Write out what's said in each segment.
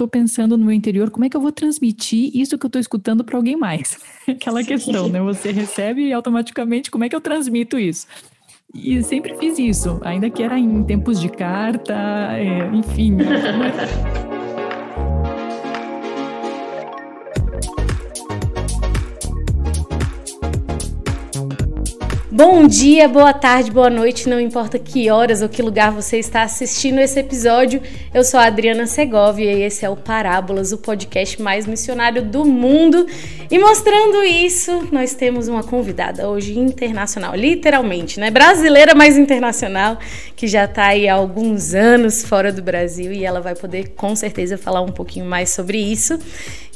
estou pensando no meu interior, como é que eu vou transmitir isso que eu estou escutando para alguém mais? Aquela Sim. questão, né? Você recebe e automaticamente, como é que eu transmito isso? E sempre fiz isso, ainda que era em tempos de carta, é, enfim. Bom dia, boa tarde, boa noite, não importa que horas ou que lugar você está assistindo esse episódio. Eu sou a Adriana Segovia e esse é o Parábolas, o podcast mais missionário do mundo. E mostrando isso, nós temos uma convidada hoje internacional, literalmente, né? Brasileira, mas internacional, que já está aí há alguns anos fora do Brasil e ela vai poder com certeza falar um pouquinho mais sobre isso.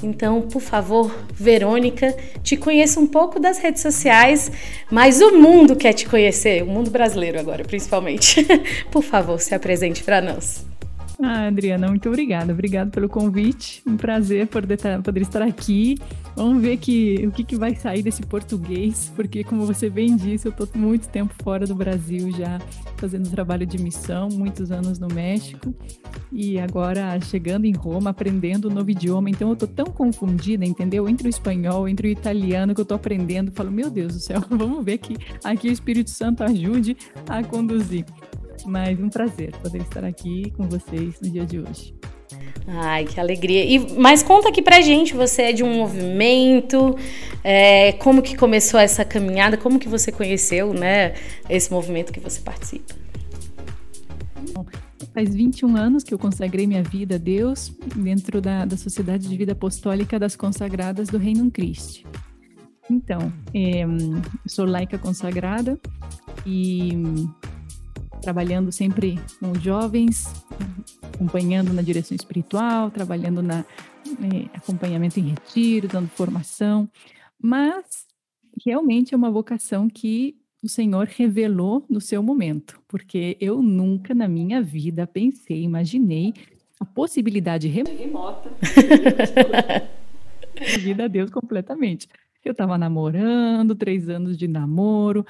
Então, por favor, Verônica, te conheça um pouco das redes sociais, mas o mundo quer te conhecer, o mundo brasileiro agora, principalmente. por favor, se apresente para nós. Ah, Adriana, muito obrigada. Obrigada pelo convite. Um prazer poder, poder estar aqui. Vamos ver que, o que, que vai sair desse português, porque, como você bem disse, eu estou muito tempo fora do Brasil já, fazendo trabalho de missão, muitos anos no México, e agora chegando em Roma, aprendendo um novo idioma. Então, eu estou tão confundida, entendeu? Entre o espanhol, entre o italiano que eu estou aprendendo. Falo, meu Deus do céu, vamos ver que aqui o Espírito Santo ajude a conduzir. Mas um prazer poder estar aqui com vocês no dia de hoje. Ai, que alegria. E, mas conta aqui pra gente, você é de um movimento, é, como que começou essa caminhada, como que você conheceu, né, esse movimento que você participa? Faz 21 anos que eu consagrei minha vida a Deus dentro da, da Sociedade de Vida Apostólica das Consagradas do Reino Cristo. Então, é, sou laica consagrada e trabalhando sempre com jovens, acompanhando na direção espiritual, trabalhando na é, acompanhamento em retiro, dando formação, mas realmente é uma vocação que o Senhor revelou no seu momento, porque eu nunca na minha vida pensei, imaginei a possibilidade remota de vida a Deus completamente. Eu estava namorando, três anos de namoro,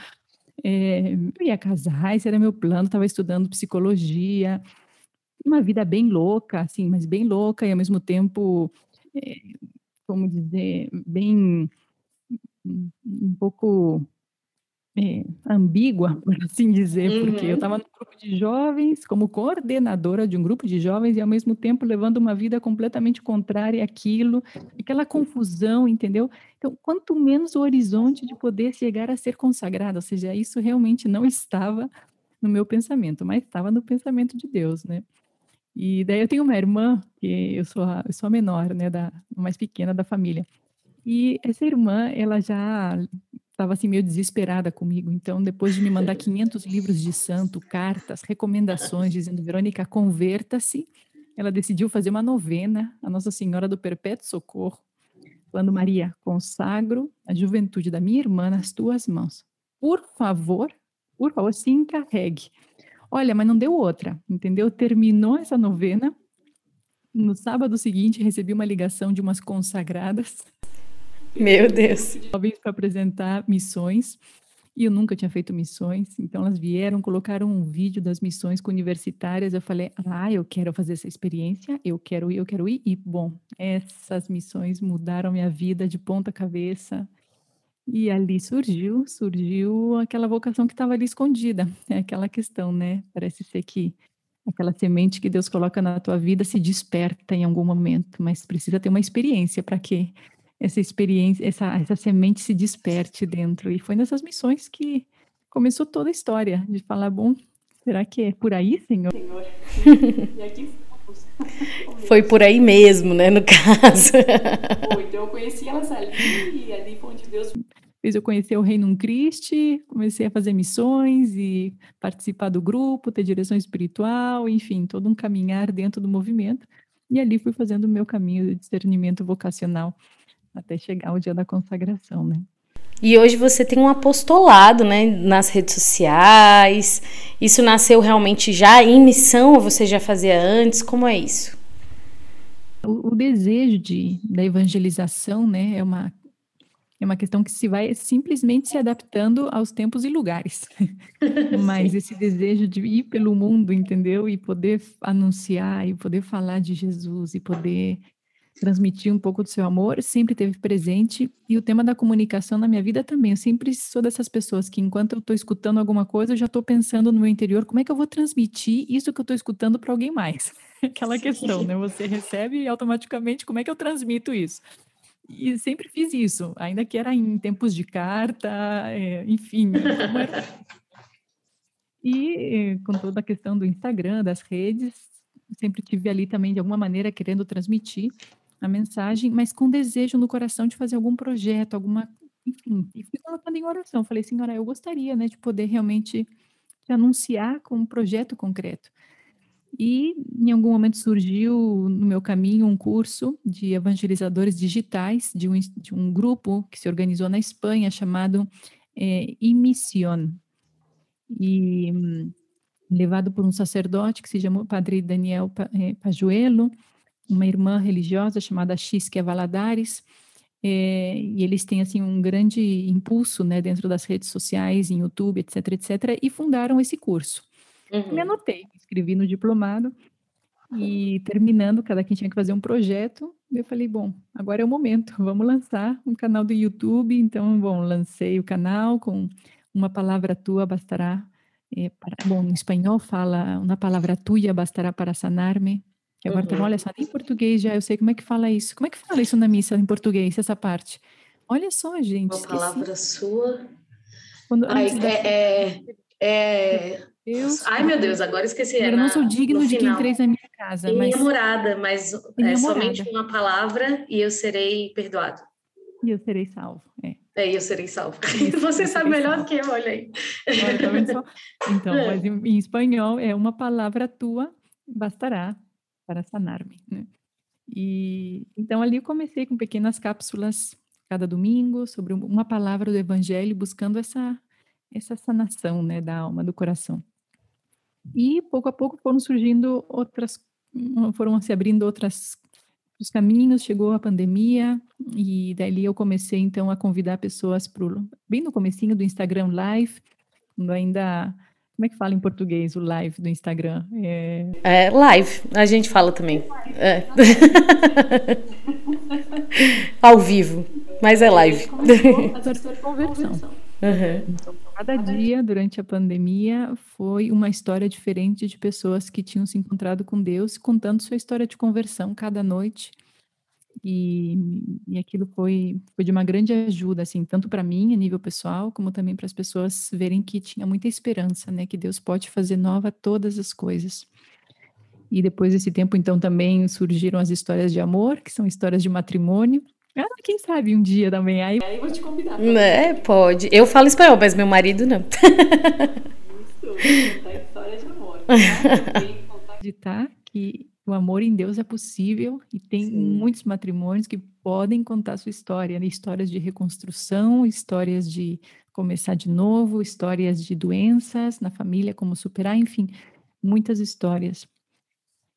é, eu ia casar, esse era meu plano, estava estudando psicologia, uma vida bem louca, assim, mas bem louca e ao mesmo tempo, é, como dizer, bem um pouco é, ambígua, por assim dizer, uhum. porque eu estava uhum. num grupo de jovens, como coordenadora de um grupo de jovens, e ao mesmo tempo levando uma vida completamente contrária àquilo, aquela confusão, entendeu? Então, quanto menos o horizonte de poder chegar a ser consagrado, ou seja, isso realmente não estava no meu pensamento, mas estava no pensamento de Deus, né? E daí eu tenho uma irmã, que eu sou a, eu sou a menor, né, da mais pequena da família. E essa irmã, ela já estava assim meio desesperada comigo. Então, depois de me mandar 500 livros de santo, cartas, recomendações, dizendo Verônica, converta-se, ela decidiu fazer uma novena a Nossa Senhora do Perpétuo Socorro, falando Maria, consagro a juventude da minha irmã nas tuas mãos. Por favor, por favor, se encarregue. Olha, mas não deu outra, entendeu? Terminou essa novena. No sábado seguinte, recebi uma ligação de umas consagradas meu Deus. Jovens para apresentar missões. E eu nunca tinha feito missões, então elas vieram, colocaram um vídeo das missões universitárias. Eu falei, ah, eu quero fazer essa experiência, eu quero ir, eu quero ir. E, bom, essas missões mudaram minha vida de ponta cabeça. E ali surgiu, surgiu aquela vocação que estava ali escondida. É aquela questão, né? Parece ser que aquela semente que Deus coloca na tua vida se desperta em algum momento, mas precisa ter uma experiência para que essa experiência, essa, essa semente se desperte dentro. E foi nessas missões que começou toda a história, de falar, bom, será que é por aí, Senhor? Senhor. e aqui foi por aí mesmo, né, no caso. Foi, então eu conheci elas ali, e ali foi onde Deus fez eu conhecer o Reino Cristo, comecei a fazer missões e participar do grupo, ter direção espiritual, enfim, todo um caminhar dentro do movimento. E ali fui fazendo o meu caminho de discernimento vocacional até chegar o dia da consagração, né? E hoje você tem um apostolado, né, nas redes sociais. Isso nasceu realmente já em missão ou você já fazia antes? Como é isso? O, o desejo de, da evangelização, né, é uma É uma questão que se vai simplesmente se adaptando aos tempos e lugares. Mas esse desejo de ir pelo mundo, entendeu? E poder anunciar, e poder falar de Jesus, e poder transmitir um pouco do seu amor, sempre teve presente. E o tema da comunicação na minha vida também. Eu sempre sou dessas pessoas que, enquanto eu estou escutando alguma coisa, eu já estou pensando no meu interior como é que eu vou transmitir isso que eu estou escutando para alguém mais. Aquela questão, né? Você recebe e automaticamente como é que eu transmito isso? E sempre fiz isso, ainda que era em tempos de carta, é, enfim. Era... E com toda a questão do Instagram, das redes, sempre tive ali também, de alguma maneira, querendo transmitir a mensagem, mas com desejo no coração de fazer algum projeto, alguma, enfim, e fui colocando em oração. Falei, senhora, eu gostaria, né, de poder realmente te anunciar com um projeto concreto. E em algum momento surgiu no meu caminho um curso de evangelizadores digitais de um, de um grupo que se organizou na Espanha chamado é. E hum, levado por um sacerdote que se chamou Padre Daniel Pajuelo, uma irmã religiosa chamada Xisquia Valadares, é, e eles têm assim um grande impulso né, dentro das redes sociais, em YouTube, etc, etc, e fundaram esse curso. Uhum. Me anotei, escrevi no diplomado, e terminando, cada quem tinha que fazer um projeto, eu falei, bom, agora é o momento, vamos lançar um canal do YouTube, então, bom, lancei o canal com uma palavra tua bastará, é, para, bom, em espanhol fala, uma palavra tua bastará para sanar-me, e agora, uhum. olha só, em português já eu sei como é que fala isso. Como é que fala isso na missa em português, essa parte? Olha só, gente. Uma esqueci. palavra sua. Quando, Ai, é, é, é... Deus, Ai, meu Deus, agora esqueci. Eu não sou digno de quem entreis na minha casa. Minha mas... morada, mas é somente uma palavra e eu serei perdoado. E eu serei salvo, é. É, eu serei salvo. Você sabe melhor que eu, olha aí. Tá então, mas em, em espanhol é uma palavra tua bastará para sanar-me. Né? E então ali eu comecei com pequenas cápsulas cada domingo sobre uma palavra do Evangelho, buscando essa essa sanação, né, da alma, do coração. E pouco a pouco foram surgindo outras, foram se abrindo outras os caminhos. Chegou a pandemia e dali eu comecei então a convidar pessoas para bem no comecinho do Instagram Live, quando ainda como é que fala em português o live do Instagram? É, é live, a gente fala também. É. Ao vivo, mas é live. Conversão. Uhum. Então, cada dia durante a pandemia foi uma história diferente de pessoas que tinham se encontrado com Deus, contando sua história de conversão cada noite. E, e aquilo foi, foi de uma grande ajuda, assim, tanto para mim, a nível pessoal, como também para as pessoas verem que tinha muita esperança, né? Que Deus pode fazer nova todas as coisas. E depois desse tempo, então, também surgiram as histórias de amor, que são histórias de matrimônio. Ah, quem sabe um dia também. Aí, aí vou te convidar. É, pode. Eu falo espanhol, mas meu marido não. Isso, contar história de amor. Tá? Acreditar que o amor em Deus é possível e tem Sim. muitos matrimônios que podem contar sua história, né? histórias de reconstrução, histórias de começar de novo, histórias de doenças na família, como superar, enfim, muitas histórias.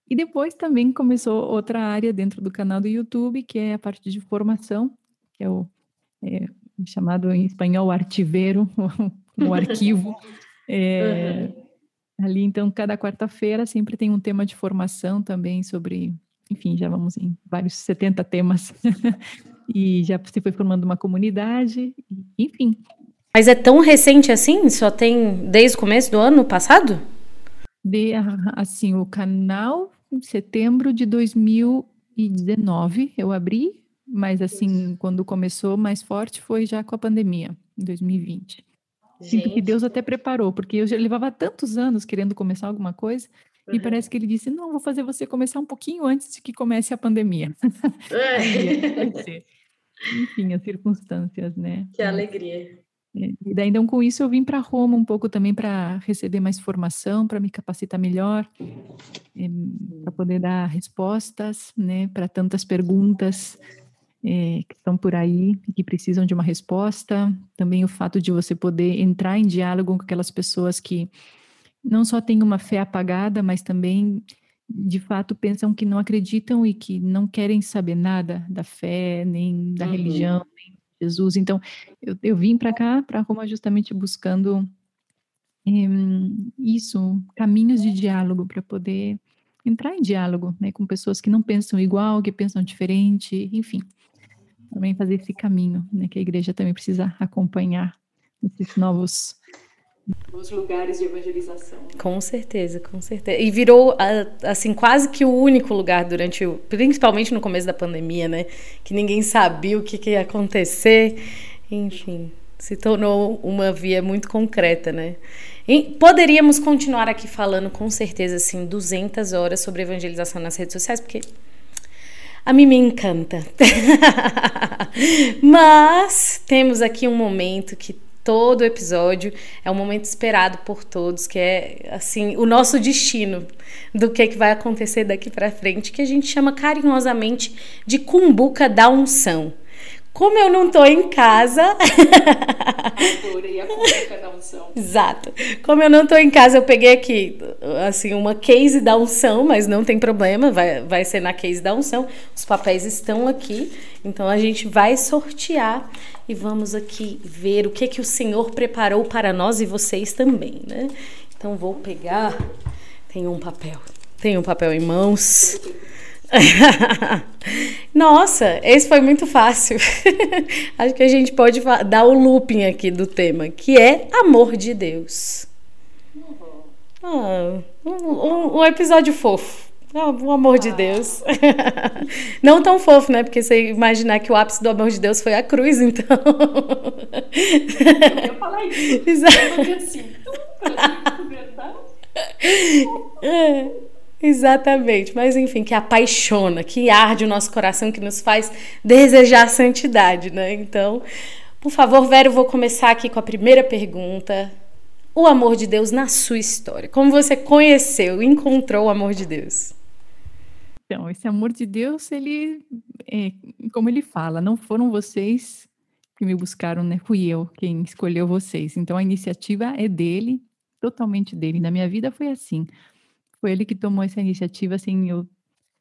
E depois também começou outra área dentro do canal do YouTube, que é a parte de formação, que é o é, chamado em espanhol artiveiro, o arquivo. É, uhum Ali, então, cada quarta-feira sempre tem um tema de formação também sobre, enfim, já vamos em vários 70 temas. e já se foi formando uma comunidade, enfim. Mas é tão recente assim? Só tem desde o começo do ano passado? De, assim, o canal em setembro de 2019 eu abri, mas assim, quando começou mais forte foi já com a pandemia, em 2020. Sinto que Deus até preparou, porque eu já levava tantos anos querendo começar alguma coisa, uhum. e parece que ele disse: Não, vou fazer você começar um pouquinho antes de que comece a pandemia. É. Enfim, as circunstâncias, né? Que alegria. É, e daí, então, com isso, eu vim para Roma um pouco também para receber mais formação, para me capacitar melhor, é, para poder dar respostas, né, para tantas perguntas é, que estão por aí e que precisam de uma resposta. Também o fato de você poder entrar em diálogo com aquelas pessoas que não só têm uma fé apagada, mas também de fato pensam que não acreditam e que não querem saber nada da fé, nem da uhum. religião, nem Jesus. Então, eu, eu vim para cá, para Roma, justamente buscando é, isso, caminhos de diálogo para poder entrar em diálogo né, com pessoas que não pensam igual, que pensam diferente, enfim. Também fazer esse caminho, né, que a igreja também precisa acompanhar esses novos os lugares de evangelização. Com certeza, com certeza. E virou assim quase que o único lugar durante o, principalmente no começo da pandemia, né, que ninguém sabia o que, que ia acontecer. Enfim, se tornou uma via muito concreta, né? E poderíamos continuar aqui falando com certeza assim 200 horas sobre evangelização nas redes sociais, porque a mim me encanta. Mas temos aqui um momento que todo episódio é um momento esperado por todos, que é assim o nosso destino do que, é que vai acontecer daqui para frente, que a gente chama carinhosamente de cumbuca da unção. Como eu não tô em casa. A cumbuca da unção. Exato. Como eu não tô em casa, eu peguei aqui, assim, uma case da unção, mas não tem problema, vai, vai ser na case da unção. Os papéis estão aqui, então a gente vai sortear e vamos aqui ver o que que o Senhor preparou para nós e vocês também, né? Então vou pegar. Tem um papel. Tem um papel em mãos. Nossa, esse foi muito fácil. Acho que a gente pode dar o looping aqui do tema, que é amor de Deus. Ah, um, um, episódio fofo. Ah, o amor ah. de Deus. Não tão fofo, né? Porque você imaginar que o ápice do amor de Deus foi a cruz, então. Eu falar isso. Exato. Eu assim, verdade. É. Exatamente, mas enfim, que apaixona, que arde o nosso coração, que nos faz desejar a santidade, né? Então, por favor, Vera, eu vou começar aqui com a primeira pergunta. O amor de Deus na sua história. Como você conheceu, encontrou o amor de Deus? Então, esse amor de Deus, ele, é, como ele fala, não foram vocês que me buscaram, né? Fui eu quem escolheu vocês. Então, a iniciativa é dele, totalmente dele. Na minha vida foi assim foi ele que tomou essa iniciativa, assim, eu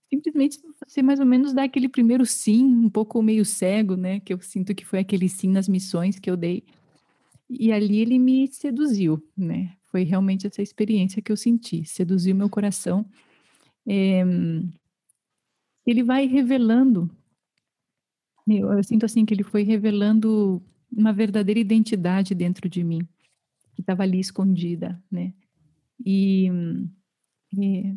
simplesmente você mais ou menos dar aquele primeiro sim, um pouco meio cego, né, que eu sinto que foi aquele sim nas missões que eu dei. E ali ele me seduziu, né? Foi realmente essa experiência que eu senti, seduziu meu coração. É, ele vai revelando, eu, eu sinto assim que ele foi revelando uma verdadeira identidade dentro de mim, que estava ali escondida, né? E é,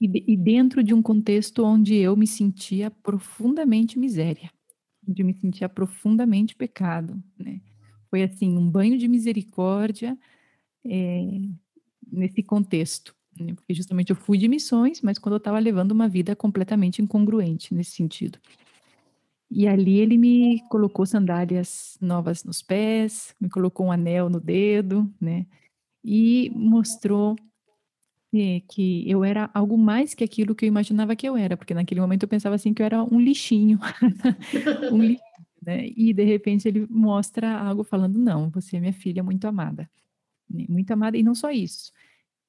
e, e dentro de um contexto onde eu me sentia profundamente miséria, onde eu me sentia profundamente pecado, né? Foi assim, um banho de misericórdia é, nesse contexto, né? porque justamente eu fui de missões, mas quando eu estava levando uma vida completamente incongruente nesse sentido. E ali ele me colocou sandálias novas nos pés, me colocou um anel no dedo, né? E mostrou que eu era algo mais que aquilo que eu imaginava que eu era, porque naquele momento eu pensava assim que eu era um lixinho, um lixinho, né? E de repente ele mostra algo falando não, você é minha filha muito amada, né? muito amada e não só isso,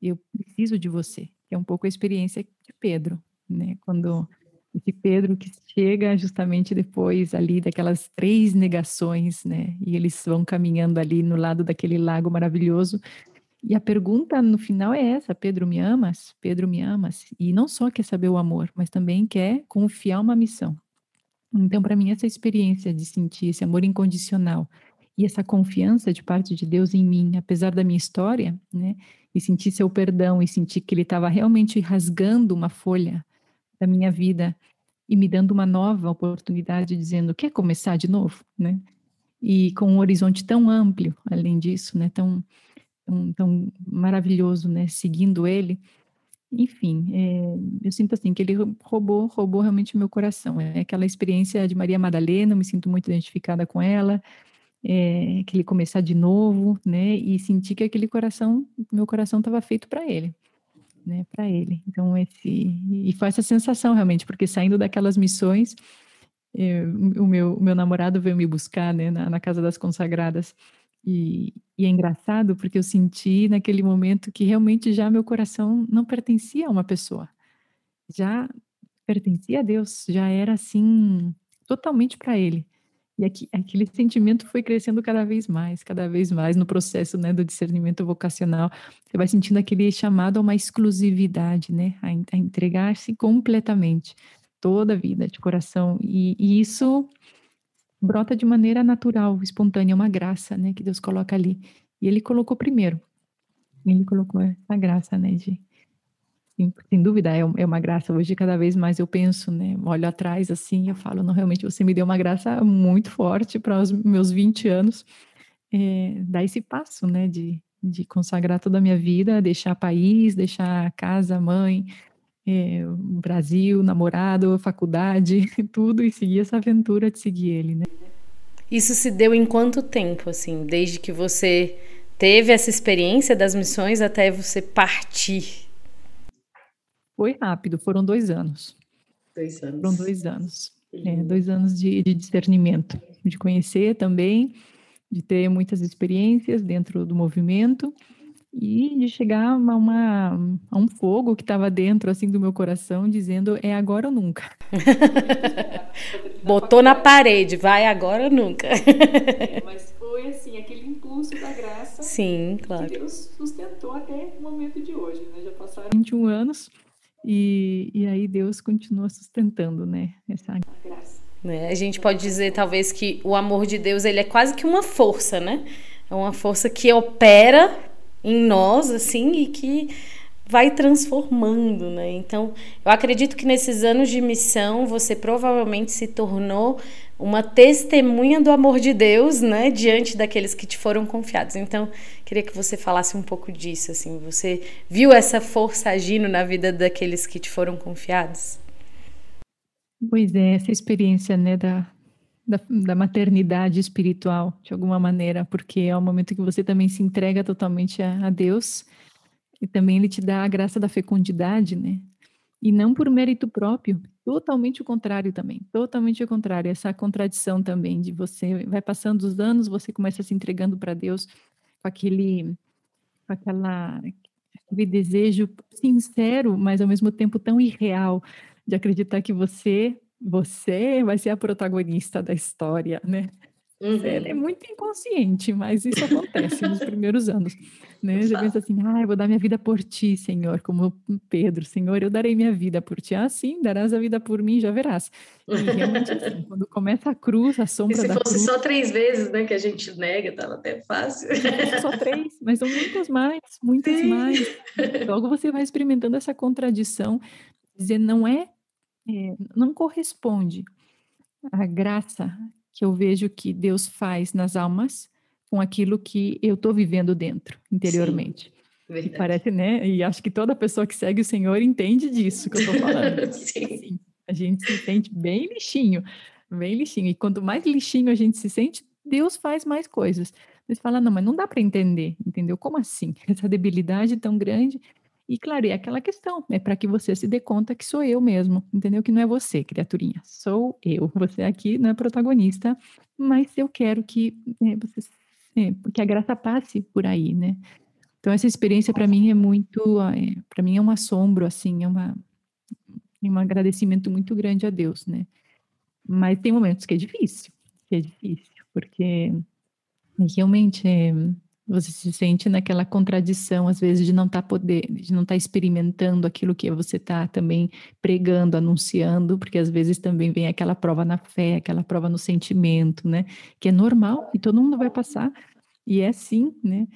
eu preciso de você, é um pouco a experiência de Pedro, né? Quando esse Pedro que chega justamente depois ali daquelas três negações, né? E eles vão caminhando ali no lado daquele lago maravilhoso e a pergunta no final é essa: Pedro, me amas? Pedro, me amas? E não só quer saber o amor, mas também quer confiar uma missão. Então, para mim, essa experiência de sentir esse amor incondicional e essa confiança de parte de Deus em mim, apesar da minha história, né, e sentir seu perdão e sentir que Ele estava realmente rasgando uma folha da minha vida e me dando uma nova oportunidade, dizendo: quer começar de novo, né? E com um horizonte tão amplo, além disso, né, tão tão, tão maravilhoso, né? Seguindo ele. Enfim, é, eu sinto assim que ele roubou, roubou realmente meu coração. É aquela experiência de Maria Madalena, eu me sinto muito identificada com ela. É, aquele começar de novo, né? E sentir que aquele coração, meu coração estava feito para ele, né? Para ele. Então esse e foi essa sensação realmente, porque saindo daquelas missões, é, o meu o meu namorado veio me buscar, né? Na, na casa das consagradas e, e, é engraçado porque eu senti naquele momento que realmente já meu coração não pertencia a uma pessoa, já pertencia a Deus, já era assim totalmente para Ele. E aqui, aquele sentimento foi crescendo cada vez mais, cada vez mais no processo né, do discernimento vocacional. Você vai sentindo aquele chamado a uma exclusividade, né, a, a entregar-se completamente, toda a vida, de coração. E, e, isso brota de maneira natural, espontânea, uma graça né, que Deus coloca ali. E Ele colocou primeiro. Ele colocou essa graça né, de sem dúvida, é, é uma graça. Hoje, cada vez mais eu penso, né? Olho atrás assim, eu falo, não, realmente você me deu uma graça muito forte para os meus 20 anos. É, dar esse passo, né? De, de consagrar toda a minha vida, deixar país, deixar casa, mãe, é, Brasil, namorado, faculdade, tudo, e seguir essa aventura de seguir ele, né? Isso se deu em quanto tempo, assim, desde que você teve essa experiência das missões até você partir foi rápido, foram dois anos. Dois anos. Foram dois anos. É, dois anos de, de discernimento, de conhecer também, de ter muitas experiências dentro do movimento e de chegar a, uma, a um fogo que estava dentro assim do meu coração dizendo é agora ou nunca. Botou na parede, vai agora ou nunca. Mas foi assim, aquele impulso da graça. Sim, claro. Que Deus sustentou até o momento de hoje, né? Já passaram 21 anos e, e aí Deus continua sustentando, né? Essa graça. É, a gente pode dizer talvez que o amor de Deus ele é quase que uma força, né? É uma força que opera em nós assim e que vai transformando, né? Então, eu acredito que nesses anos de missão você provavelmente se tornou uma testemunha do amor de Deus, né, diante daqueles que te foram confiados. Então, queria que você falasse um pouco disso, assim, você viu essa força agindo na vida daqueles que te foram confiados? Pois é, essa experiência, né, da, da, da maternidade espiritual, de alguma maneira, porque é o momento que você também se entrega totalmente a, a Deus e também Ele te dá a graça da fecundidade, né, e não por mérito próprio, totalmente o contrário também, totalmente o contrário, essa contradição também de você vai passando os anos, você começa se entregando para Deus com aquele com aquela aquele desejo sincero, mas ao mesmo tempo tão irreal de acreditar que você você vai ser a protagonista da história, né? Uhum. É, é, muito inconsciente, mas isso acontece nos primeiros anos. Né? Você pensa assim, ah, eu vou dar minha vida por ti, Senhor, como Pedro, Senhor, eu darei minha vida por ti. Ah, sim, darás a vida por mim, já verás. E realmente assim, quando começa a cruz, a sombra da cruz... se fosse só três vezes, né, que a gente nega, tava até fácil. Só três, mas são muitas mais, muitas sim. mais. Logo você vai experimentando essa contradição, dizer, não é, é não corresponde a graça que eu vejo que Deus faz nas almas com aquilo que eu estou vivendo dentro, interiormente. Sim, e parece, né? E acho que toda pessoa que segue o Senhor entende disso que eu estou falando. Sim. Assim, a gente se sente bem lixinho, bem lixinho. E quanto mais lixinho a gente se sente, Deus faz mais coisas. Você fala, não, mas não dá para entender, entendeu? Como assim? Essa debilidade tão grande e claro, é aquela questão, é para que você se dê conta que sou eu mesmo, entendeu? Que não é você, criaturinha, sou eu. Você aqui não é protagonista, mas eu quero que é, você, é, que a graça passe por aí, né? Então essa experiência para mim é muito, é, para mim é um assombro, assim, é uma é um agradecimento muito grande a Deus, né? Mas tem momentos que é difícil, que é difícil, porque realmente é, você se sente naquela contradição, às vezes, de não estar tá poder, de não estar tá experimentando aquilo que você está também pregando, anunciando, porque às vezes também vem aquela prova na fé, aquela prova no sentimento, né? Que é normal e todo mundo vai passar, e é assim, né?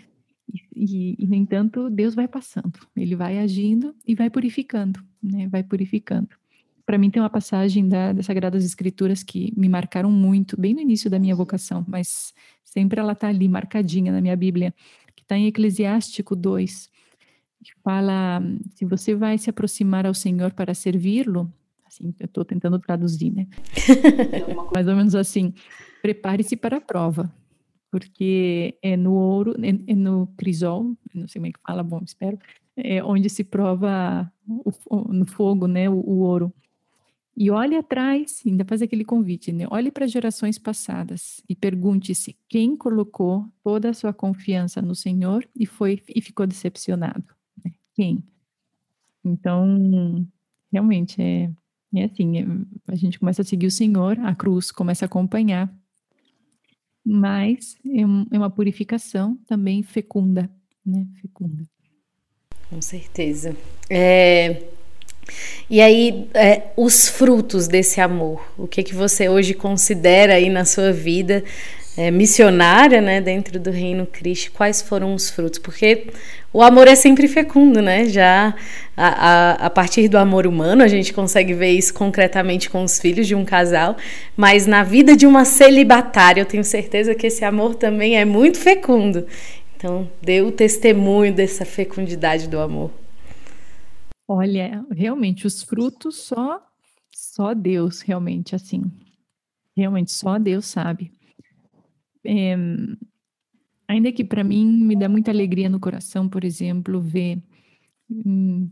E, e, no entanto, Deus vai passando, Ele vai agindo e vai purificando, né? Vai purificando. Para mim tem uma passagem da, das Sagradas Escrituras que me marcaram muito, bem no início da minha vocação, mas sempre ela está ali marcadinha na minha Bíblia, que está em Eclesiástico 2, que fala, se você vai se aproximar ao Senhor para servi-lo, assim, eu estou tentando traduzir, né? Mais ou menos assim, prepare-se para a prova, porque é no ouro, é, é no crisol, não sei como é que fala, bom, espero, é onde se prova o, no fogo, né, o, o ouro. E olhe atrás, ainda faz aquele convite, né? Olhe para gerações passadas e pergunte-se quem colocou toda a sua confiança no Senhor e foi e ficou decepcionado. Né? Quem? Então, realmente é, é assim, é, a gente começa a seguir o Senhor, a cruz começa a acompanhar mas é, é uma purificação também fecunda, né? Fecunda. Com certeza. É, e aí, é, os frutos desse amor, o que que você hoje considera aí na sua vida é, missionária, né, dentro do reino Cristo, quais foram os frutos? Porque o amor é sempre fecundo, né? Já a, a, a, partir do amor humano, a gente consegue ver isso concretamente com os filhos de um casal, mas na vida de uma celibatária, eu tenho certeza que esse amor também é muito fecundo. Então, dê o testemunho dessa fecundidade do amor. Olha, realmente, os frutos só, só Deus, realmente, assim. Realmente, só Deus sabe. É, ainda que para mim me dá muita alegria no coração, por exemplo, ver hum,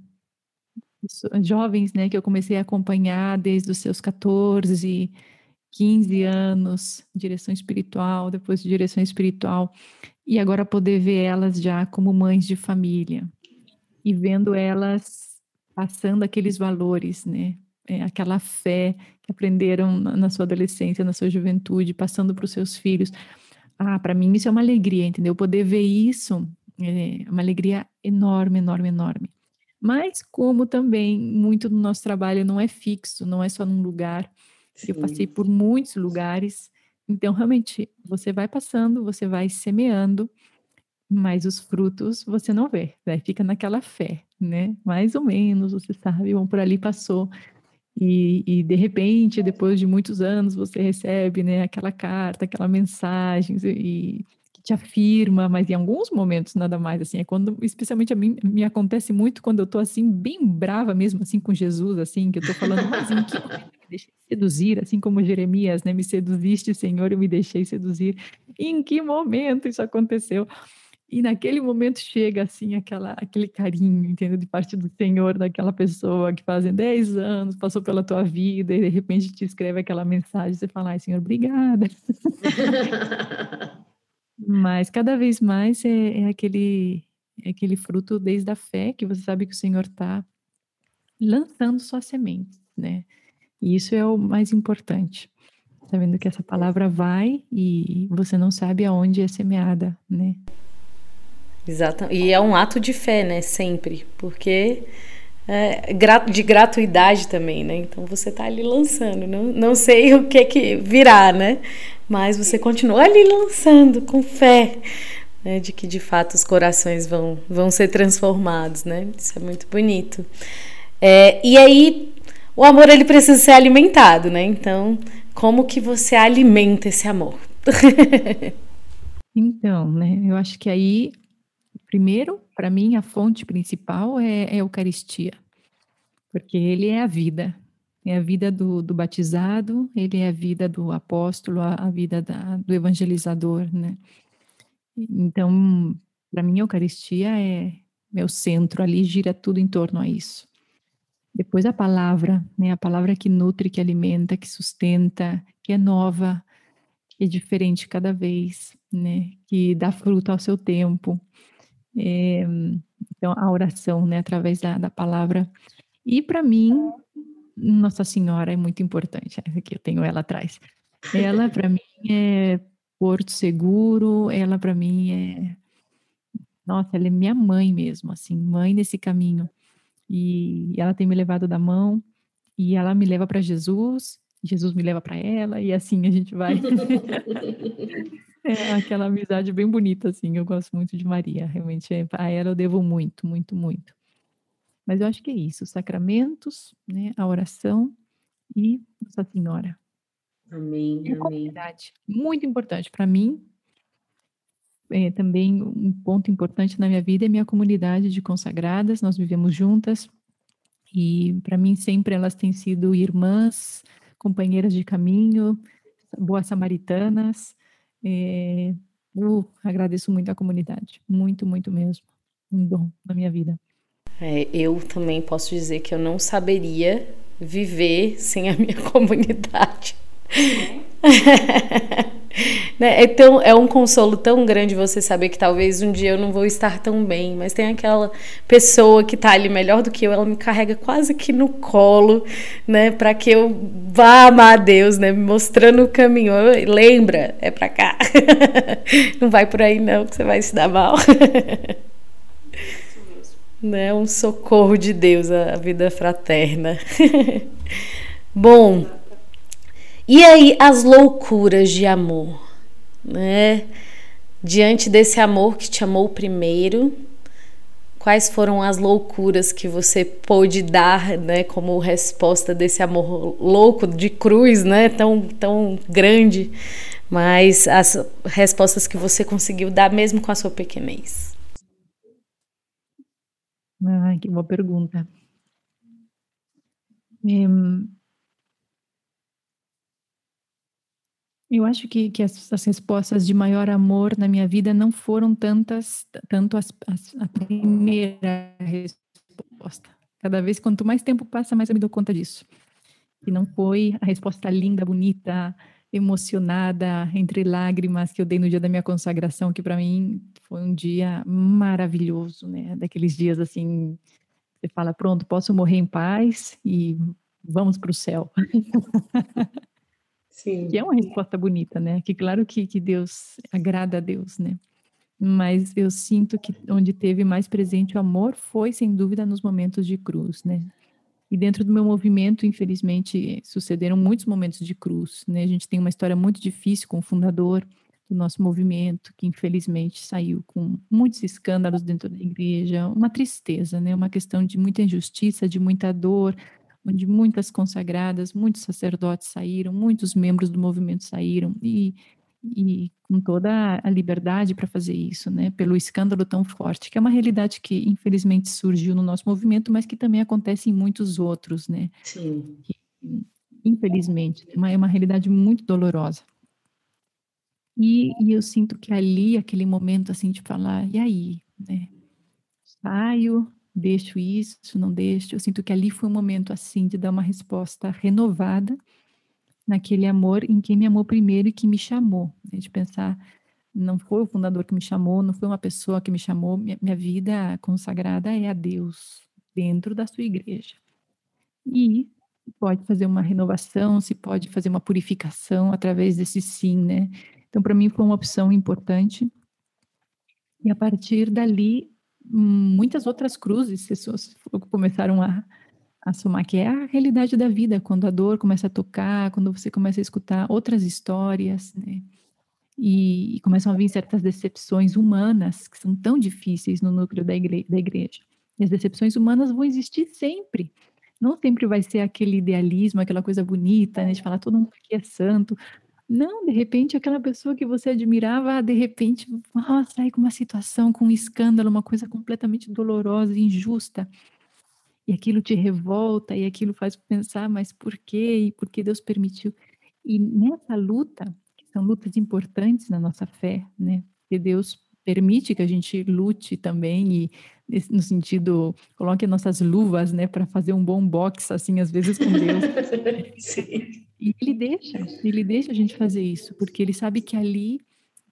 jovens, né, que eu comecei a acompanhar desde os seus 14, 15 anos, direção espiritual, depois de direção espiritual, e agora poder ver elas já como mães de família e vendo elas passando aqueles valores, né, é, aquela fé que aprenderam na sua adolescência, na sua juventude, passando para os seus filhos. Ah, para mim isso é uma alegria, entendeu? Poder ver isso é uma alegria enorme, enorme, enorme. Mas como também muito do nosso trabalho não é fixo, não é só num lugar. Sim. Eu passei por muitos lugares. Então, realmente, você vai passando, você vai semeando, mas os frutos você não vê, né? fica naquela fé, né? Mais ou menos, você sabe, bom, por ali passou. E, e, de repente, depois de muitos anos, você recebe né, aquela carta, aquela mensagem e, que te afirma, mas em alguns momentos nada mais assim. É quando, especialmente a mim, me acontece muito quando eu estou assim, bem brava mesmo, assim, com Jesus, assim, que eu estou falando, mas em que momento me deixei seduzir, assim como Jeremias, né? Me seduziste, Senhor, eu me deixei seduzir. Em que momento isso aconteceu? E naquele momento chega assim aquela, aquele carinho, entendeu? De parte do Senhor, daquela pessoa que fazem 10 anos, passou pela tua vida e de repente te escreve aquela mensagem, você fala, ai Senhor, obrigada. Mas cada vez mais é, é, aquele, é aquele fruto desde a fé que você sabe que o Senhor está lançando suas sementes, né? E isso é o mais importante. Sabendo que essa palavra vai e você não sabe aonde é semeada, né? Exato. E é um ato de fé, né? Sempre. Porque é, de gratuidade também, né? Então você está ali lançando. Não, não sei o que que virá, né? Mas você continua ali lançando com fé. Né, de que de fato os corações vão, vão ser transformados, né? Isso é muito bonito. É, e aí, o amor ele precisa ser alimentado, né? Então, como que você alimenta esse amor? então, né? Eu acho que aí Primeiro, para mim, a fonte principal é, é, a Eucaristia, porque ele é a vida, é a vida do, do batizado, ele é a vida do apóstolo, a, a vida da, do evangelizador, né? Então, para mim, a Eucaristia é meu centro, ali gira tudo em torno a isso. Depois a palavra, né? A palavra que nutre, que alimenta, que sustenta, que é nova, que é diferente cada vez, né? Que dá fruto ao seu tempo. É, então, a oração, né, através da, da palavra. E para mim, Nossa Senhora é muito importante. Aqui eu tenho ela atrás. Ela, para mim, é porto seguro, ela, para mim, é. Nossa, ela é minha mãe mesmo, assim, mãe nesse caminho. E ela tem me levado da mão, e ela me leva para Jesus, Jesus me leva para ela, e assim a gente vai. É aquela amizade bem bonita, assim. Eu gosto muito de Maria. Realmente, é, a ela eu devo muito, muito, muito. Mas eu acho que é isso: os sacramentos, né, a oração e Nossa Senhora. Amém. E a comunidade. Muito importante para mim. É, também um ponto importante na minha vida é minha comunidade de consagradas. Nós vivemos juntas e para mim sempre elas têm sido irmãs, companheiras de caminho, boas samaritanas. É, eu agradeço muito a comunidade, muito, muito mesmo. Um dom na minha vida. É, eu também posso dizer que eu não saberia viver sem a minha comunidade. né? é, tão, é um consolo tão grande você saber que talvez um dia eu não vou estar tão bem, mas tem aquela pessoa que está ali melhor do que eu, ela me carrega quase que no colo, né, para que eu vá amar a Deus, né, me mostrando o caminho. Lembra, é para cá. não vai por aí não, que você vai se dar mal. né, um socorro de Deus a vida fraterna. Bom, e aí as loucuras de amor, né? Diante desse amor que te amou primeiro, quais foram as loucuras que você pôde dar, né, como resposta desse amor louco de cruz, né, tão tão grande, mas as respostas que você conseguiu dar mesmo com a sua pequenez? Ah, que boa pergunta. Um, Eu acho que, que as, as, respostas de maior amor na minha vida não foram tantas, tanto as, as, a primeira resposta. Cada vez, quanto mais tempo passa, mais eu me dou conta disso. E não foi a resposta linda, bonita, emocionada, entre lágrimas que eu dei no dia da minha consagração, que para mim foi um dia maravilhoso, né? Daqueles dias assim, você fala, pronto, posso morrer em paz e vamos para o céu. Sim. Que é uma resposta bonita, né? Que claro que, que Deus agrada a Deus, né? Mas eu sinto que onde teve mais presente o amor foi, sem dúvida, nos momentos de cruz, né? E dentro do meu movimento, infelizmente, sucederam muitos momentos de cruz, né? A gente tem uma história muito difícil com o fundador do nosso movimento, que infelizmente saiu com muitos escândalos dentro da igreja, uma tristeza, né? Uma questão de muita injustiça, de muita dor, onde muitas consagradas, muitos sacerdotes saíram, muitos membros do movimento saíram, e, e com toda a liberdade para fazer isso, né, pelo escândalo tão forte, que é uma realidade que infelizmente surgiu no nosso movimento, mas que também acontece em muitos outros, né. Sim. Infelizmente, é uma, é uma realidade muito dolorosa. E, e, eu sinto que ali, aquele momento assim de falar, e aí, né, saio, deixo isso, não deixo. Eu sinto que ali foi um momento assim de dar uma resposta renovada naquele amor em quem me amou primeiro e que me chamou, né? de pensar não foi o fundador que me chamou, não foi uma pessoa que me chamou, minha, minha vida consagrada é a Deus dentro da sua igreja. E pode fazer uma renovação, se pode fazer uma purificação através desse sim, né? Então, para mim foi uma opção importante. E a partir dali, muitas outras cruzes pessoas começaram a, a somar, que é a realidade da vida, quando a dor começa a tocar, quando você começa a escutar outras histórias, né? E, e começam a vir certas decepções humanas que são tão difíceis no núcleo da, igre da igreja. E as decepções humanas vão existir sempre. Não sempre vai ser aquele idealismo, aquela coisa bonita, né, de falar todo mundo aqui é santo, não, de repente, aquela pessoa que você admirava, de repente, oh, sai com uma situação, com um escândalo, uma coisa completamente dolorosa, injusta. E aquilo te revolta, e aquilo faz pensar, mas por quê? E por que Deus permitiu? E nessa luta, que são lutas importantes na nossa fé, né? Que Deus permite que a gente lute também e no sentido coloque nossas luvas, né, para fazer um bom boxe assim às vezes com Deus. Sim. E ele deixa, ele deixa a gente fazer isso, porque ele sabe que ali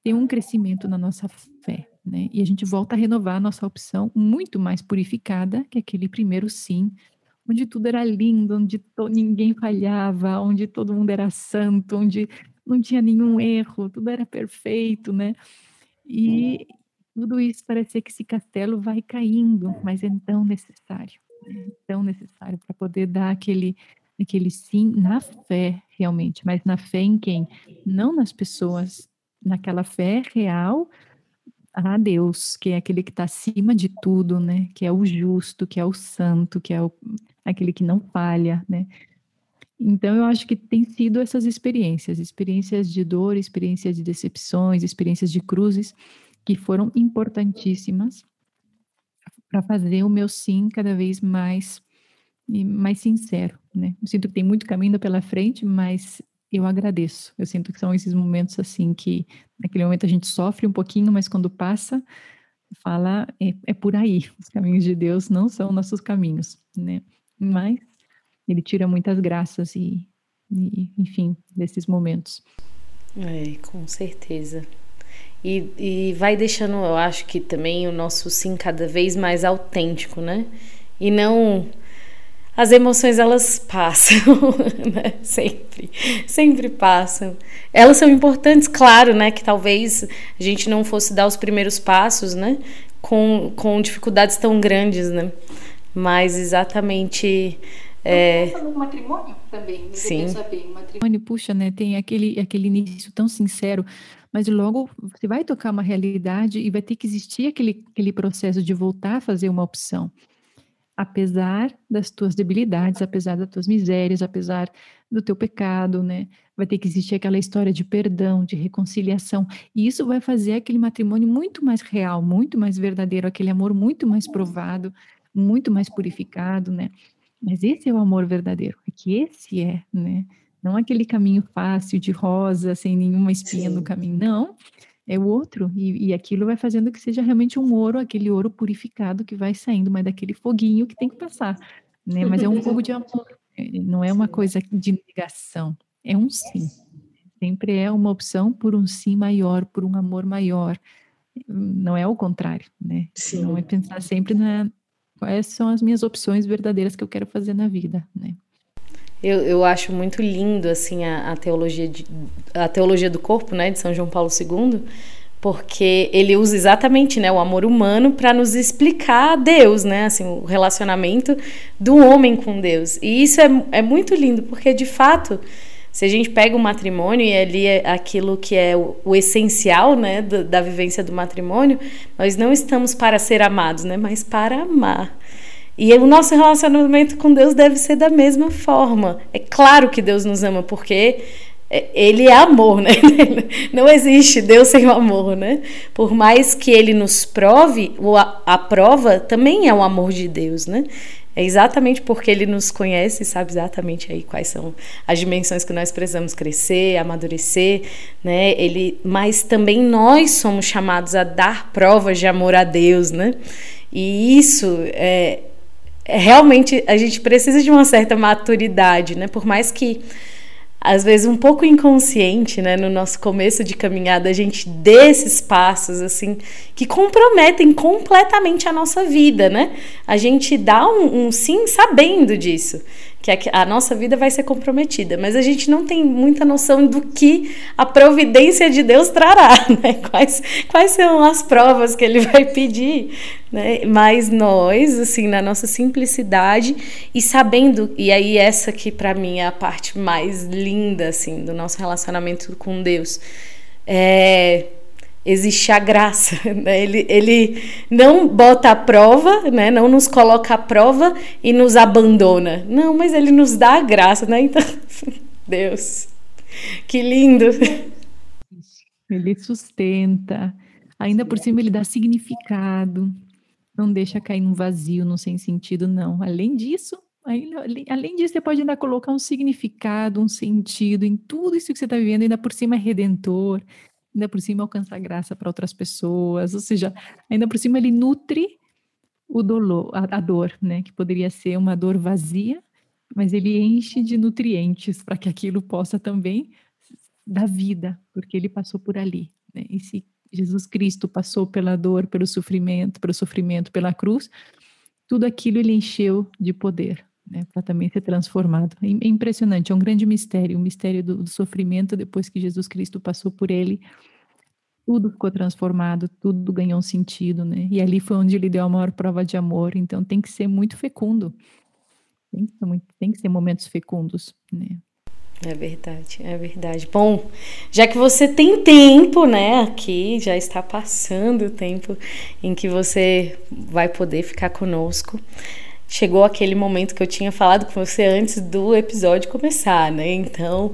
tem um crescimento na nossa fé, né? E a gente volta a renovar a nossa opção muito mais purificada que aquele primeiro sim, onde tudo era lindo, onde ninguém falhava, onde todo mundo era santo, onde não tinha nenhum erro, tudo era perfeito, né? E tudo isso parecia que esse castelo vai caindo, mas é tão necessário, é tão necessário para poder dar aquele aquele sim na fé, realmente, mas na fé em quem? Não nas pessoas, naquela fé real a Deus, que é aquele que está acima de tudo, né? Que é o justo, que é o santo, que é o, aquele que não falha, né? Então, eu acho que tem sido essas experiências, experiências de dor, experiências de decepções, experiências de cruzes, que foram importantíssimas para fazer o meu sim cada vez mais e mais sincero, né? Eu sinto que tem muito caminho pela frente, mas eu agradeço. Eu sinto que são esses momentos assim que naquele momento a gente sofre um pouquinho, mas quando passa, fala é, é por aí. Os caminhos de Deus não são nossos caminhos, né? Mas ele tira muitas graças e, e enfim, desses momentos. É, com certeza. E, e vai deixando, eu acho que também o nosso sim cada vez mais autêntico, né? E não as emoções elas passam, né? Sempre, sempre passam. Elas são importantes, claro, né? Que talvez a gente não fosse dar os primeiros passos, né? Com, com dificuldades tão grandes, né? Mas exatamente. É... No matrimônio também, Sim. Saber, matrimônio, puxa, né? Tem aquele, aquele início tão sincero, mas logo você vai tocar uma realidade e vai ter que existir aquele, aquele processo de voltar a fazer uma opção apesar das tuas debilidades, apesar das tuas misérias, apesar do teu pecado, né? Vai ter que existir aquela história de perdão, de reconciliação, e isso vai fazer aquele matrimônio muito mais real, muito mais verdadeiro, aquele amor muito mais provado, muito mais purificado, né? Mas esse é o amor verdadeiro, é que esse é, né? Não aquele caminho fácil de rosa, sem nenhuma espinha Sim. no caminho, não é o outro, e, e aquilo vai fazendo que seja realmente um ouro, aquele ouro purificado que vai saindo, mas daquele foguinho que tem que passar, né? Mas é um fogo de amor, é, não é uma coisa de negação, é um sim. Sempre é uma opção por um sim maior, por um amor maior. Não é o contrário, né? Sim. Não é pensar sempre na quais são as minhas opções verdadeiras que eu quero fazer na vida, né? Eu, eu acho muito lindo assim a, a teologia de, a teologia do corpo, né, de São João Paulo II, porque ele usa exatamente, né, o amor humano para nos explicar Deus, né, assim, o relacionamento do homem com Deus. E isso é, é muito lindo, porque de fato, se a gente pega o matrimônio e ali é aquilo que é o, o essencial, né, da, da vivência do matrimônio, nós não estamos para ser amados, né, mas para amar. E o nosso relacionamento com Deus deve ser da mesma forma. É claro que Deus nos ama, porque é, ele é amor, né? Não existe Deus sem o amor, né? Por mais que ele nos prove, a prova também é o amor de Deus, né? É exatamente porque ele nos conhece e sabe exatamente aí quais são as dimensões que nós precisamos crescer, amadurecer, né? Ele, mas também nós somos chamados a dar provas de amor a Deus, né? E isso é, realmente a gente precisa de uma certa maturidade, né? Por mais que às vezes um pouco inconsciente, né, no nosso começo de caminhada, a gente dê esses passos assim que comprometem completamente a nossa vida, né? A gente dá um, um sim sabendo disso que a nossa vida vai ser comprometida, mas a gente não tem muita noção do que a providência de Deus trará, né? Quais, quais são as provas que ele vai pedir, né? Mas nós, assim, na nossa simplicidade e sabendo, e aí essa que para mim é a parte mais linda, assim, do nosso relacionamento com Deus, é existe a graça. Né? Ele, ele não bota a prova, né? não nos coloca a prova e nos abandona. Não, mas ele nos dá a graça. Né? Então, Deus, que lindo. Ele sustenta, ainda por cima ele dá significado, não deixa cair num vazio, num sem sentido, não. Além disso, além disso, você pode ainda colocar um significado, um sentido em tudo isso que você está vivendo, ainda por cima é redentor, ainda por cima alcança graça para outras pessoas, ou seja, ainda por cima ele nutre o dolor, a, a dor, né, que poderia ser uma dor vazia, mas ele enche de nutrientes para que aquilo possa também dar vida, porque ele passou por ali, né? E se Jesus Cristo passou pela dor, pelo sofrimento, pelo sofrimento, pela cruz, tudo aquilo ele encheu de poder, né, para também ser transformado. É, é impressionante, é um grande mistério, o mistério do, do, sofrimento depois que Jesus Cristo passou por ele, tudo ficou transformado, tudo ganhou um sentido, né? E ali foi onde ele deu a maior prova de amor. Então tem que ser muito fecundo, tem que ser, muito, tem que ser momentos fecundos, né? É verdade, é verdade. Bom, já que você tem tempo, né, aqui, já está passando o tempo em que você vai poder ficar conosco chegou aquele momento que eu tinha falado com você antes do episódio começar, né? Então,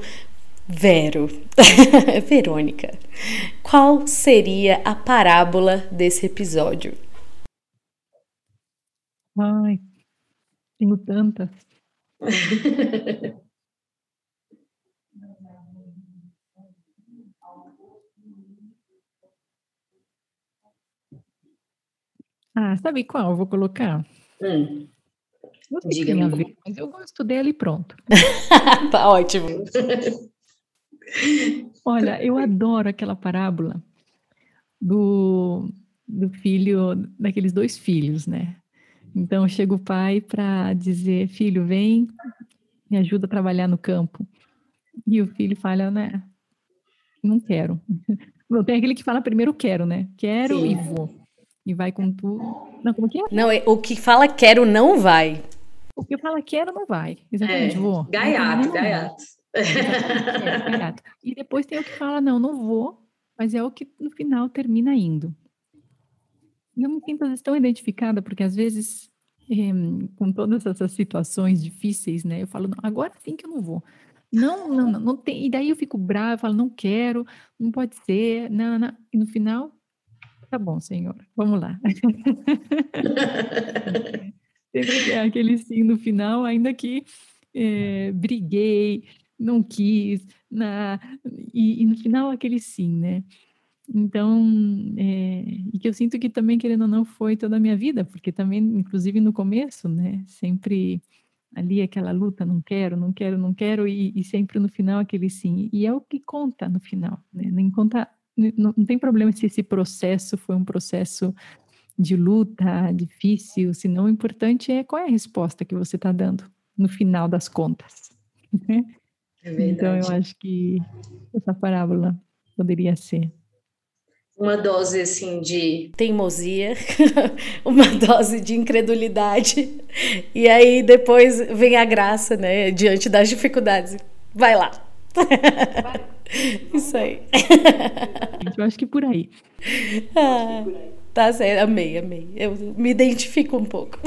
Vero, Verônica, qual seria a parábola desse episódio? Ai, tenho tantas. ah, sabe qual eu vou colocar? Hum. Não sei Diga tem a ver, mas eu gosto dele e pronto. tá ótimo. Olha, eu adoro aquela parábola do, do filho, daqueles dois filhos, né? Então chega o pai para dizer: Filho, vem, me ajuda a trabalhar no campo. E o filho fala, né? Não quero. Tem aquele que fala primeiro quero, né? Quero Sim. e vou. E vai com tudo. Não, como que é? Não, é, o que fala quero não vai. O que fala quero não vai. Exatamente, é, vou. Gaiato, gaiato. É, gaiato. E depois tem o que fala, não, não vou, mas é o que no final termina indo. E eu me sinto às vezes tão identificada, porque às vezes, é, com todas essas situações difíceis, né, eu falo, não, agora sim que eu não vou. Não, não, não, não tem. E daí eu fico brava, falo, não quero, não pode ser, não, não. E no final, tá bom, senhor, vamos lá. Sempre é aquele sim no final, ainda que é, briguei, não quis, na, e, e, no final aquele sim, né? Então, é, e que eu sinto que também, querendo ou não, foi toda a minha vida, porque também, inclusive no começo, né, sempre ali aquela luta, não quero, não quero, não quero, e, e sempre no final aquele sim. E é o que conta no final, né? Nem conta, não, não tem problema se esse processo foi um processo de luta, difícil, senão o importante é qual é a resposta que você está dando no final das contas. Né? É então eu acho que essa parábola poderia ser uma dose assim de teimosia, uma dose de incredulidade, e aí depois vem a graça, né, diante das dificuldades. Vai lá. Vai. Isso aí. Eu acho que por aí. Ah, tá certo, amei, amei. Eu me identifico um pouco.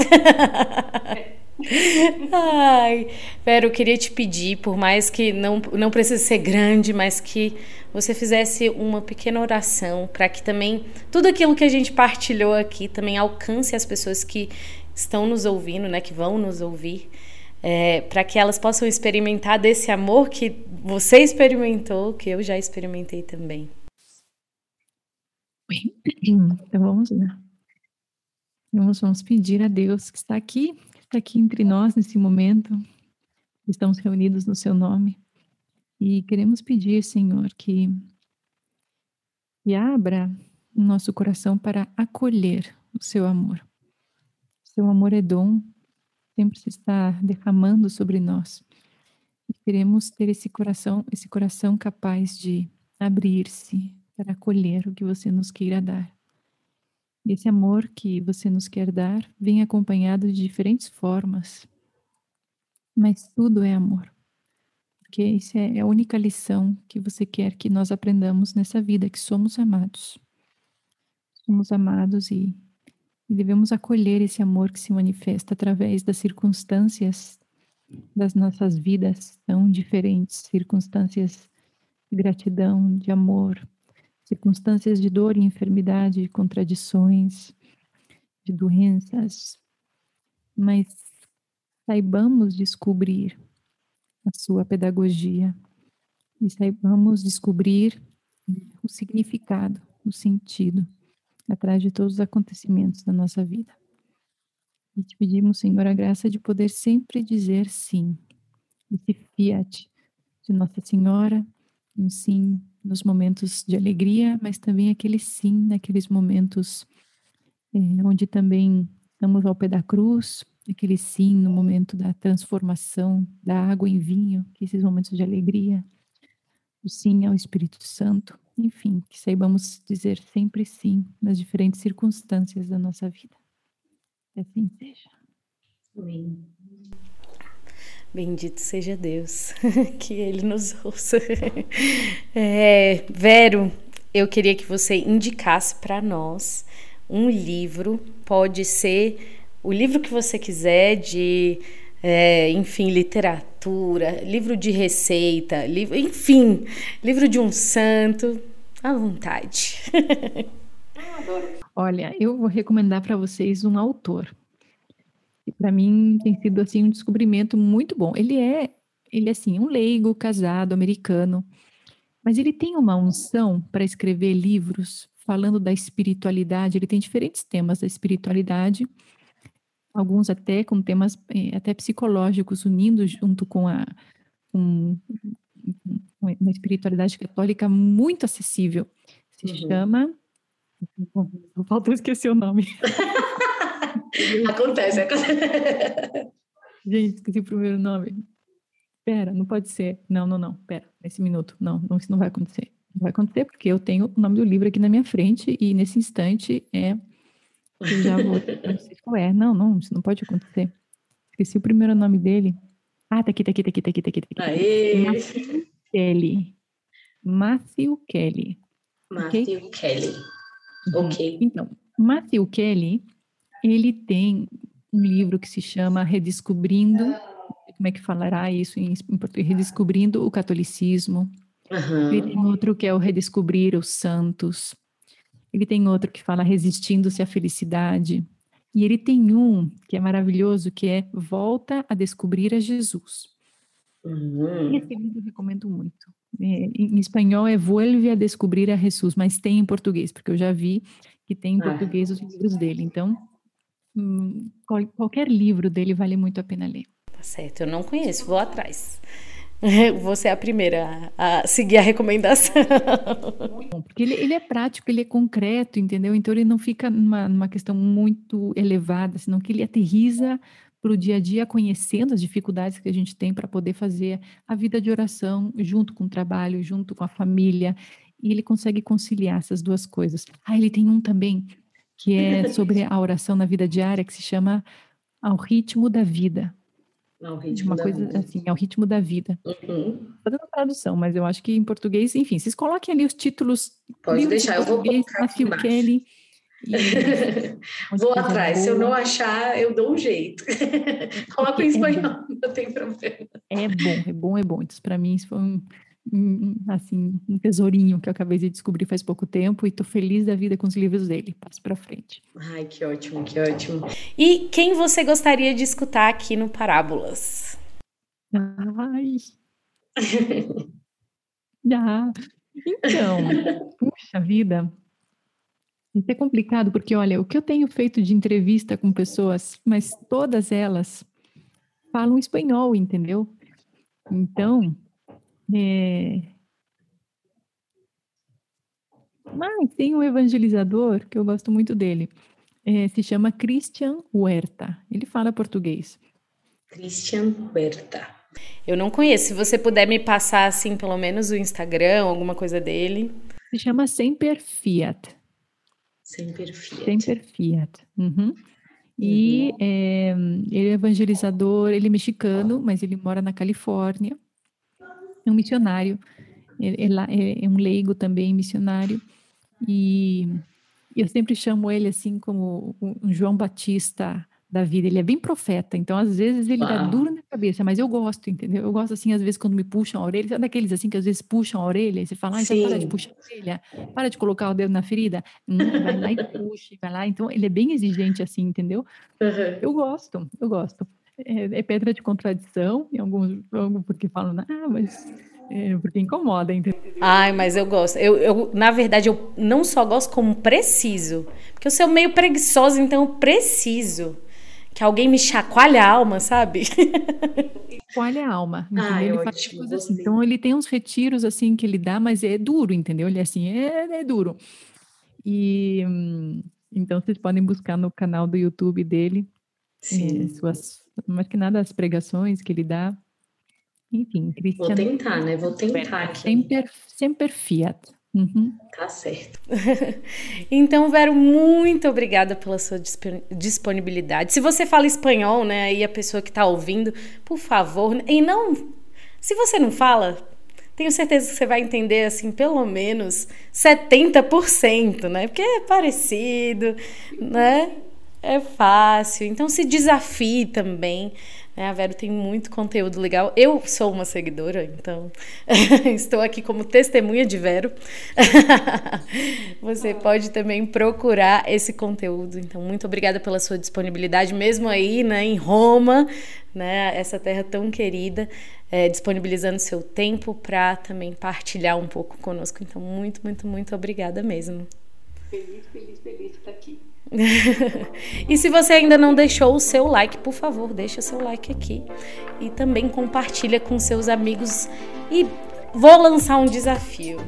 Ai, Vera, eu queria te pedir, por mais que não, não precise ser grande, mas que você fizesse uma pequena oração para que também tudo aquilo que a gente partilhou aqui também alcance as pessoas que estão nos ouvindo, né, que vão nos ouvir, é, para que elas possam experimentar desse amor que você experimentou, que eu já experimentei também. Então vamos lá. Vamos, pedir a Deus que está aqui, está aqui entre nós nesse momento. Estamos reunidos no seu nome. E queremos pedir, Senhor, que, que abra o nosso coração para acolher o seu amor. Seu amor é dom, sempre se está derramando sobre nós. E queremos ter esse coração, esse coração capaz de abrir-se para acolher o que você nos queira dar. Esse amor que você nos quer dar vem acompanhado de diferentes formas, mas tudo é amor porque isso é a única lição que você quer que nós aprendamos nessa vida, que somos amados. Somos amados e, e devemos acolher esse amor que se manifesta através das circunstâncias das nossas vidas tão diferentes, circunstâncias de gratidão, de amor, circunstâncias de dor e enfermidade, de contradições, de doenças, mas saibamos descobrir a sua pedagogia e saibamos descobrir o significado, o sentido atrás de todos os acontecimentos da nossa vida. E te pedimos, Senhor, a graça de poder sempre dizer sim, esse fiat de Nossa Senhora, um sim nos momentos de alegria, mas também aquele sim naqueles momentos é, onde também estamos ao pé da cruz, aquele sim no momento da transformação da água em vinho, esses momentos de alegria, o sim ao Espírito Santo, enfim, que saibamos dizer sempre sim nas diferentes circunstâncias da nossa vida. Que assim seja. Amém. Bendito seja Deus, que Ele nos ouça. É, Vero, eu queria que você indicasse para nós um livro, pode ser o livro que você quiser de, é, enfim, literatura, livro de receita, livro, enfim, livro de um santo, à vontade. Olha, eu vou recomendar para vocês um autor. E para mim tem sido assim um descobrimento muito bom. Ele é, ele é assim, um leigo, casado, americano, mas ele tem uma unção para escrever livros falando da espiritualidade. Ele tem diferentes temas da espiritualidade alguns até com temas eh, até psicológicos, unindo junto com a, com, uma espiritualidade católica muito acessível. Se uhum. chama. Falta esquecer o nome. acontece, acontece. Gente, esqueci o primeiro nome. Pera, não pode ser. Não, não, não. Pera, nesse minuto. Não, não, isso não vai acontecer. Não vai acontecer porque eu tenho o nome do livro aqui na minha frente e nesse instante é. Eu já vou. Não sei qual é. Não, não, isso não pode acontecer. Esqueci o primeiro nome dele. Ah, tá aqui, tá aqui, tá aqui, tá aqui, tá aqui. Tá aqui. Aê! Matthew Kelly. Matthew Kelly. Matthew okay? Kelly. Ok. Então, Matthew Kelly, ele tem um livro que se chama Redescobrindo, como é que falará isso em, em português? Redescobrindo o catolicismo. Uhum. Ele tem outro que é o Redescobrir os Santos. Ele tem outro que fala Resistindo-se à Felicidade. E ele tem um que é maravilhoso, que é Volta a Descobrir a Jesus. Uhum. Esse livro eu recomendo muito. É, em espanhol é Vuelve a Descobrir a Jesus, mas tem em português, porque eu já vi que tem em ah. português os livros dele. Então, qualquer livro dele vale muito a pena ler. Tá certo, eu não conheço, vou atrás. Você é a primeira a seguir a recomendação. Porque ele, ele, é prático, ele é concreto, entendeu? Então ele não fica numa, numa questão muito elevada, senão que ele aterriza para o dia a dia, conhecendo as dificuldades que a gente tem para poder fazer a vida de oração junto com o trabalho, junto com a família, e ele consegue conciliar essas duas coisas. Ah, ele tem um também que é sobre a oração na vida diária, que se chama Ao Ritmo da Vida. Ao ritmo uma coisa vida. assim, ao ritmo da vida. Uhum. Fazendo tradução, mas eu acho que em português, enfim, vocês coloquem ali os títulos. Pode deixar, eu vou colocar Matthew Kelly. E... vou atrás, se eu não achar, eu dou um jeito. Coloca em é espanhol, é não tem problema. É bom, é bom, é bom. Então, para mim, isso foi um, assim, um tesourinho que eu acabei de descobrir faz pouco tempo e tô feliz da vida com os livros dele. Passo para frente. Ai, que ótimo, que ótimo. E quem você gostaria de escutar aqui no Parábolas? Ai. ah, então, puxa vida. Isso é complicado porque, olha, o que eu tenho feito de entrevista com pessoas, mas todas elas falam espanhol, entendeu? Então, é... Mas tem um evangelizador que eu gosto muito dele. É, se chama Christian Huerta. Ele fala português. Christian Huerta. Eu não conheço. Se você puder me passar, assim, pelo menos o Instagram, alguma coisa dele. Se chama Semper Fiat. Semper Fiat. Semper Fiat. Uhum. E uhum. É, ele é evangelizador, ele é mexicano, mas ele mora na Califórnia é um missionário, é, é, um leigo também missionário, e eu sempre chamo ele assim como um João Batista da vida, ele é bem profeta, então às vezes ele Uau. dá duro na cabeça, mas eu gosto, entendeu? Eu gosto assim, às vezes quando me puxam a orelha, sabe daqueles assim que às vezes puxam a orelha, e você fala, ah, então para de puxar a orelha, para de colocar o dedo na ferida, hum, vai lá e puxa, vai lá, então ele é bem exigente assim, entendeu? Uhum. Eu gosto, eu gosto. É, é, pedra de contradição, em alguns, porque falam, ah, mas é, porque incomoda, entendeu? Ai, mas eu gosto. Eu, eu, na verdade, eu não só gosto como preciso. Porque eu sou meio preguiçosa, então eu preciso que alguém me chacoalhe a alma, sabe? Chacoalha a alma. Ah, ele faz assim. Então ele tem uns retiros assim que ele dá, mas é duro, entendeu? Ele é assim, é, é duro. E então vocês podem buscar no canal do YouTube dele é, suas, mais que nada as pregações que ele dá. Enfim, Cristiano. Vou tentar, né? Vou tentar aqui. Sempre, sempre fiat. Uhum. Tá certo. então, Vero, muito obrigada pela sua disponibilidade. Se você fala espanhol, né, aí a pessoa que está ouvindo, por favor, e não, se você não fala, tenho certeza que você vai entender assim pelo menos 70%, né? Porque é parecido, né? É fácil. Então se desafie também é, a Vero tem muito conteúdo legal. Eu sou uma seguidora, então estou aqui como testemunha de Vero. Você pode também procurar esse conteúdo. Então, muito obrigada pela sua disponibilidade, mesmo aí né, em Roma, né, essa terra tão querida, é, disponibilizando seu tempo para também partilhar um pouco conosco. Então, muito, muito, muito obrigada mesmo. Feliz, feliz, feliz de estar aqui. e se você ainda não deixou o seu like, por favor, deixa seu like aqui e também compartilha com seus amigos e vou lançar um desafio.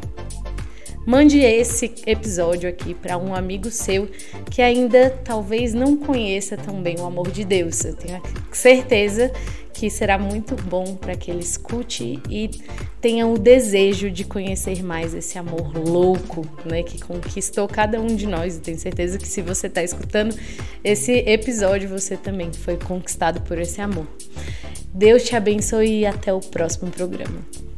Mande esse episódio aqui para um amigo seu que ainda talvez não conheça tão bem o amor de Deus. Eu tenho certeza que será muito bom para que ele escute e tenha o desejo de conhecer mais esse amor louco, né, que conquistou cada um de nós. Eu tenho certeza que se você está escutando esse episódio, você também foi conquistado por esse amor. Deus te abençoe e até o próximo programa.